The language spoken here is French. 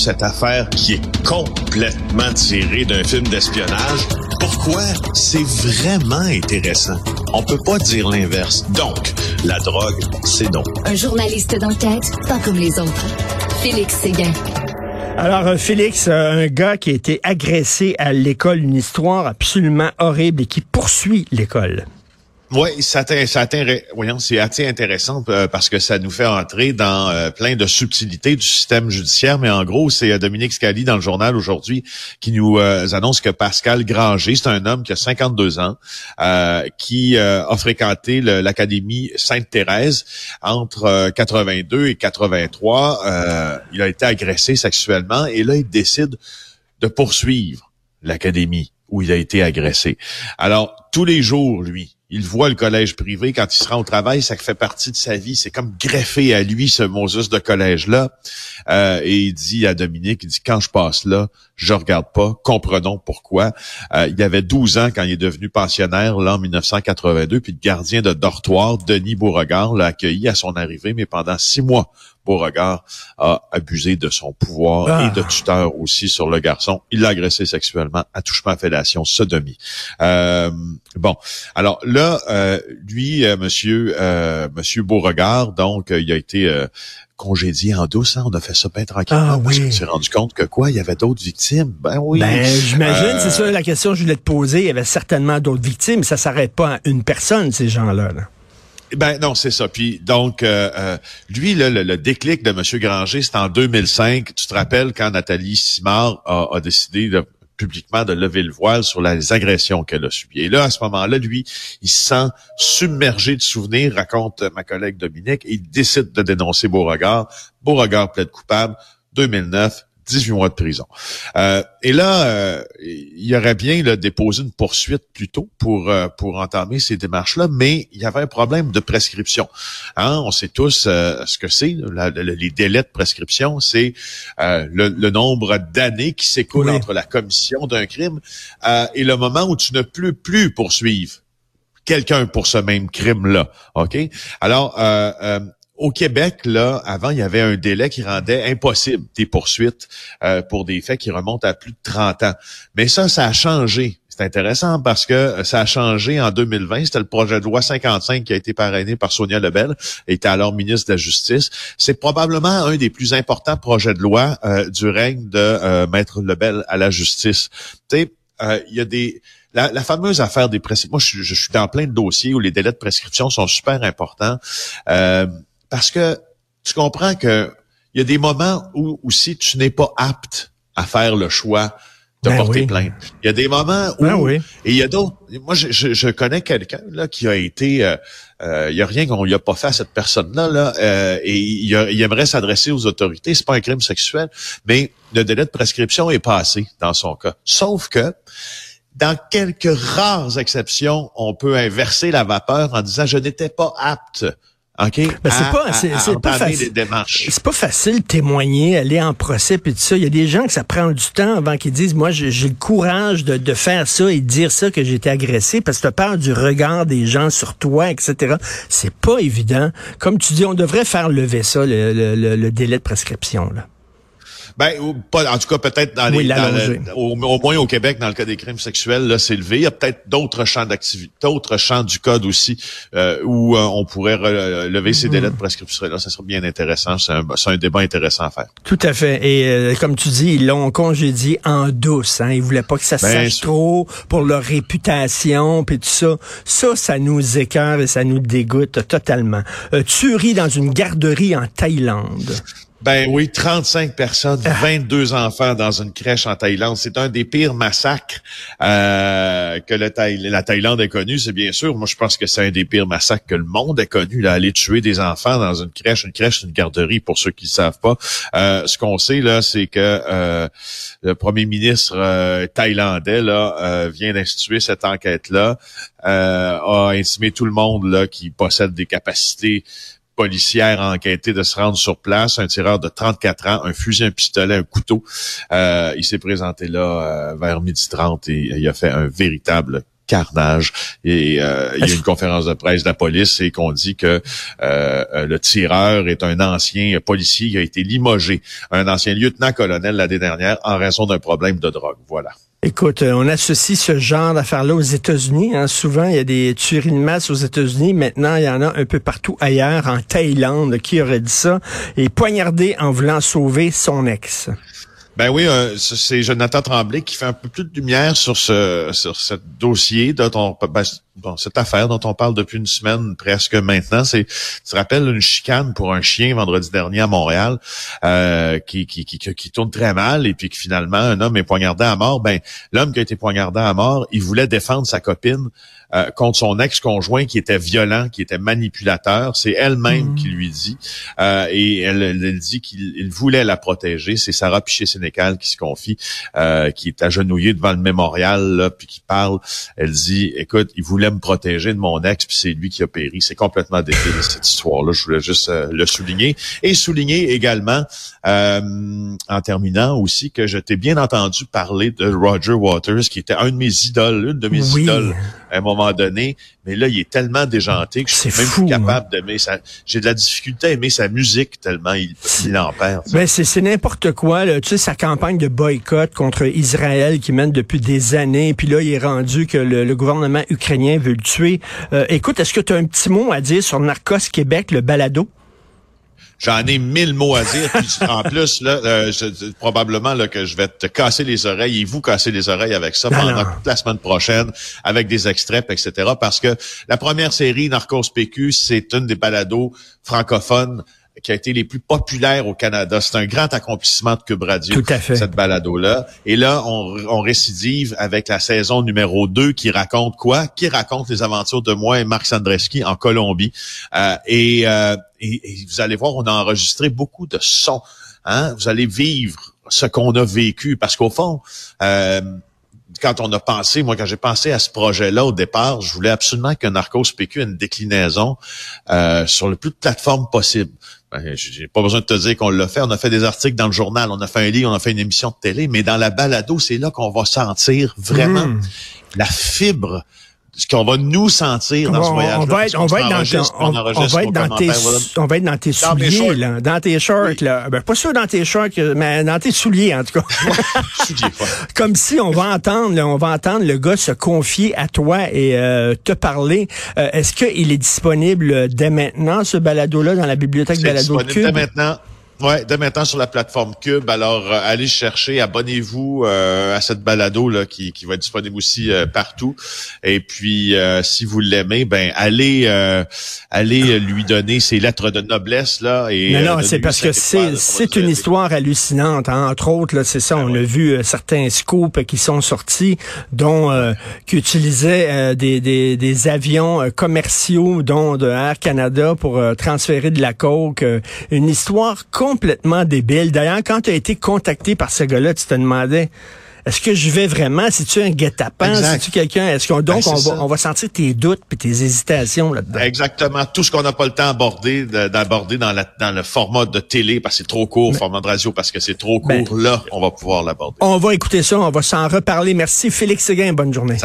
cette affaire qui est complètement tirée d'un film d'espionnage. Pourquoi? C'est vraiment intéressant. On peut pas dire l'inverse. Donc, la drogue, c'est non. Un journaliste d'enquête, pas comme les autres. Félix Séguin. Alors, euh, Félix, euh, un gars qui a été agressé à l'école, une histoire absolument horrible et qui poursuit l'école. Oui, ça voyons, c'est assez intéressant euh, parce que ça nous fait entrer dans euh, plein de subtilités du système judiciaire. Mais en gros, c'est euh, Dominique Scali dans le journal aujourd'hui qui nous annonce que Pascal Granger, c'est un homme qui a 52 ans, qui a fréquenté l'Académie Sainte-Thérèse entre 82 et 83. il a été agressé sexuellement et là, il décide de poursuivre l'Académie où il a été agressé. Alors, tous les jours, lui, il voit le collège privé quand il se rend au travail, ça fait partie de sa vie. C'est comme greffé à lui ce Moses de collège-là. Euh, et il dit à Dominique, il dit, quand je passe là, je regarde pas. Comprenons pourquoi. Euh, il avait 12 ans quand il est devenu pensionnaire, là, en 1982, puis le gardien de dortoir, Denis Beauregard, l'a accueilli à son arrivée, mais pendant six mois, Beauregard a abusé de son pouvoir et ah. de tuteur aussi sur le garçon. Il l'a agressé sexuellement, attouchement à fellation, sodomie. Euh, bon, alors là, euh, lui, euh, monsieur, euh, monsieur Beauregard, donc, il a été congédié en douce. Hein? On a fait ça bien tranquillement ah, parce qu'on s'est rendu compte que quoi, il y avait d'autres victimes. Ben oui. Ben, j'imagine, c'est ça la question que je voulais te poser. Il y avait certainement d'autres victimes. Ça s'arrête pas à une personne, ces gens-là. Là. Ben non, c'est ça. Puis donc, euh, euh, lui, le, déclic de M. Granger, c'est en 2005. Tu te rappelles quand Nathalie Simard a, décidé de, publiquement de lever le voile sur les agressions qu'elle a subies. Et là, à ce moment-là, lui, il se sent submergé de souvenirs, raconte ma collègue Dominique, et il décide de dénoncer Beauregard. Beauregard plaide coupable. 2009, 18 mois de prison. Euh, et là, euh, il y aurait bien là, déposé une poursuite plus tôt pour euh, pour entamer ces démarches-là, mais il y avait un problème de prescription. Hein, on sait tous ce que c'est. les délais de prescription, c'est le, nombre d'années qui s'écoulent entre la commission d'un crime et le moment où tu ne peux plus poursuivre quelqu'un pour ce même crime-là. OK? Alors, au Québec, là, avant, il y avait un délai qui rendait impossible des poursuites euh, pour des faits qui remontent à plus de 30 ans. Mais ça, ça a changé. C'est intéressant parce que ça a changé en 2020. C'était le projet de loi 55 qui a été parrainé par Sonia Lebel, était alors ministre de la Justice. C'est probablement un des plus importants projets de loi euh, du règne de euh, Maître Lebel à la justice. Tu sais, il y a des la, fameuse affaire des prescriptions. Moi, je, je, suis dans plein de dossiers où les délais de prescription sont super importants. Euh, parce que tu comprends que il y a des moments où aussi tu n'es pas apte à faire le choix de ben porter plainte. Il y a des moments où ben oui. et il y a d'autres. Moi, je, je, connais quelqu'un là qui a été. Euh, euh, il y a rien qu'on lui a pas fait à cette personne-là là, euh, et il, il aimerait s'adresser aux autorités. C'est pas un crime sexuel, mais le délai de prescription est passé dans son cas. Sauf que dans quelques rares exceptions, on peut inverser la vapeur en disant je n'étais pas apte OK? Ben, c'est pas, c'est, pas facile. C'est pas facile de témoigner, aller en procès puis tout ça. Il y a des gens que ça prend du temps avant qu'ils disent, moi, j'ai, le courage de, de, faire ça et de dire ça que j'ai été agressé parce que tu peur du regard des gens sur toi, etc. C'est pas évident. Comme tu dis, on devrait faire lever ça, le, le, le délai de prescription, là. Ben, pas, en tout cas, peut-être dans les, au, moins au Québec, dans le cas des crimes sexuels, là, c'est levé. Il y a peut-être d'autres champs d'activité, d'autres champs du code aussi, euh, où euh, on pourrait lever ces délais de prescription. Là, ça serait bien intéressant. C'est un, un, débat intéressant à faire. Tout à fait. Et euh, comme tu dis, ils l'ont congédié en douce. Hein. Ils voulaient pas que ça se ben, sache trop pour leur réputation, puis tout ça. Ça, ça nous écœure et ça nous dégoûte totalement. tuerie dans une garderie en Thaïlande. Ben oui, 35 personnes, 22 ah. enfants dans une crèche en Thaïlande. C'est un des pires massacres euh, que le la Thaïlande ait connu, c'est bien sûr. Moi, je pense que c'est un des pires massacres que le monde ait connu, là, aller tuer des enfants dans une crèche. Une crèche, c'est une garderie, pour ceux qui ne savent pas. Euh, ce qu'on sait, là, c'est que euh, le premier ministre thaïlandais là, vient d'instituer cette enquête-là, a intimé tout le monde là, qui possède des capacités policière a enquêté de se rendre sur place. Un tireur de 34 ans, un fusil, un pistolet, un couteau. Euh, il s'est présenté là euh, vers midi 30 et il a fait un véritable carnage. Et il y a une conférence de presse de la police et qu'on dit que le tireur est un ancien policier qui a été limogé, un ancien lieutenant-colonel l'année dernière en raison d'un problème de drogue. Voilà. Écoute, on associe ce genre d'affaires-là aux États-Unis. Hein. Souvent, il y a des tueries de masse aux États-Unis. Maintenant, il y en a un peu partout ailleurs, en Thaïlande. Qui aurait dit ça? Et poignardé en voulant sauver son ex. Ben oui, euh, c'est Jonathan Tremblay qui fait un peu plus de lumière sur ce sur ce dossier dont on ben, bon, cette affaire dont on parle depuis une semaine presque maintenant. C'est tu te rappelles une chicane pour un chien vendredi dernier à Montréal euh, qui, qui, qui, qui tourne très mal et puis que finalement un homme est poignardé à mort. Ben l'homme qui a été poignardé à mort, il voulait défendre sa copine euh, contre son ex-conjoint qui était violent, qui était manipulateur. C'est elle-même mmh. qui lui dit. Euh, et elle, elle dit qu'il voulait la protéger. C'est Sarah Piché-Sénécal qui se confie, euh, qui est agenouillée devant le mémorial, là, puis qui parle. Elle dit, écoute, il voulait me protéger de mon ex, puis c'est lui qui a péri. C'est complètement débile, cette histoire-là. Je voulais juste le souligner. Et souligner également, en terminant aussi, que je t'ai bien entendu parler de Roger Waters, qui était un de mes idoles, une de mes idoles à un moment donné, mais là, il est tellement déjanté que je suis même plus capable hein? d'aimer sa... J'ai de la difficulté à aimer sa musique tellement il, il en perd. Ben, c'est n'importe quoi. Là. Tu sais, sa campagne de boycott contre Israël qui mène depuis des années, puis là, il est rendu que le, gouvernement ukrainien veut le tuer. Euh, écoute, est-ce que tu as un petit mot à dire sur Narcos Québec, le balado? J'en ai mille mots à dire. en plus, là, euh, probablement là, que je vais te casser les oreilles et vous casser les oreilles avec ça pendant toute la semaine prochaine, avec des extraits, etc. Parce que la première série, Narcos PQ, c'est une des balados francophones qui a été les plus populaires au Canada. C'est un grand accomplissement de Cube Radio, Tout à fait. cette balado-là. Et là, on, on, récidive avec la saison numéro 2 qui raconte quoi? Qui raconte les aventures de moi et Marc Sandreski en Colombie. Euh, et, euh, et, et, vous allez voir, on a enregistré beaucoup de sons. Hein? Vous allez vivre ce qu'on a vécu. Parce qu'au fond, euh, quand on a pensé, moi, quand j'ai pensé à ce projet-là au départ, je voulais absolument que Narcos PQ ait une déclinaison euh, sur le plus de plateformes possible. Ben, j'ai pas besoin de te dire qu'on l'a fait. On a fait des articles dans le journal, on a fait un livre, on a fait une émission de télé, mais dans la balado, c'est là qu'on va sentir vraiment mmh. la fibre ce qu'on va nous sentir dans ce voyage. On va être, on va être dans, on, on va être dans tes, on va être dans tes souliers, là, dans tes shorts, là. Ben, pas sûr dans tes shorts, mais dans tes souliers, en tout cas. Comme si on va entendre, là, on va entendre le gars se confier à toi et euh, te parler. Euh, est-ce qu'il est disponible dès maintenant, ce balado-là, dans la bibliothèque Balado Cube? Dès maintenant. Ouais, dès maintenant sur la plateforme Cube. Alors, euh, allez chercher, abonnez-vous euh, à cette balado là qui, qui va être disponible aussi euh, partout. Et puis, si vous l'aimez, ben allez allez lui donner ses lettres de noblesse là. Et, non, non, c'est parce que c'est c'est une histoire hallucinante. Hein. Entre autres, là, c'est ça. Ben on a vu certains scoops qui sont sortis, dont qui utilisaient des, des, des avions commerciaux, dont de Air Canada pour transférer de la coke. une histoire complètement débile. D'ailleurs, quand tu as été contacté par ce gars-là, tu te demandais est-ce que je vais vraiment? Si tu un guet-apens? Si tu quelqu'un? Est-ce qu'on donc ben, on, va, on va sentir tes doutes et tes hésitations là-dedans? Exactement. Tout ce qu'on n'a pas le temps d'aborder, d'aborder dans, la, dans le format de télé parce que c'est trop court, format de radio parce que c'est trop ben, court, là, on va pouvoir l'aborder. On va écouter ça, on va s'en reparler. Merci Félix Séguin, bonne journée.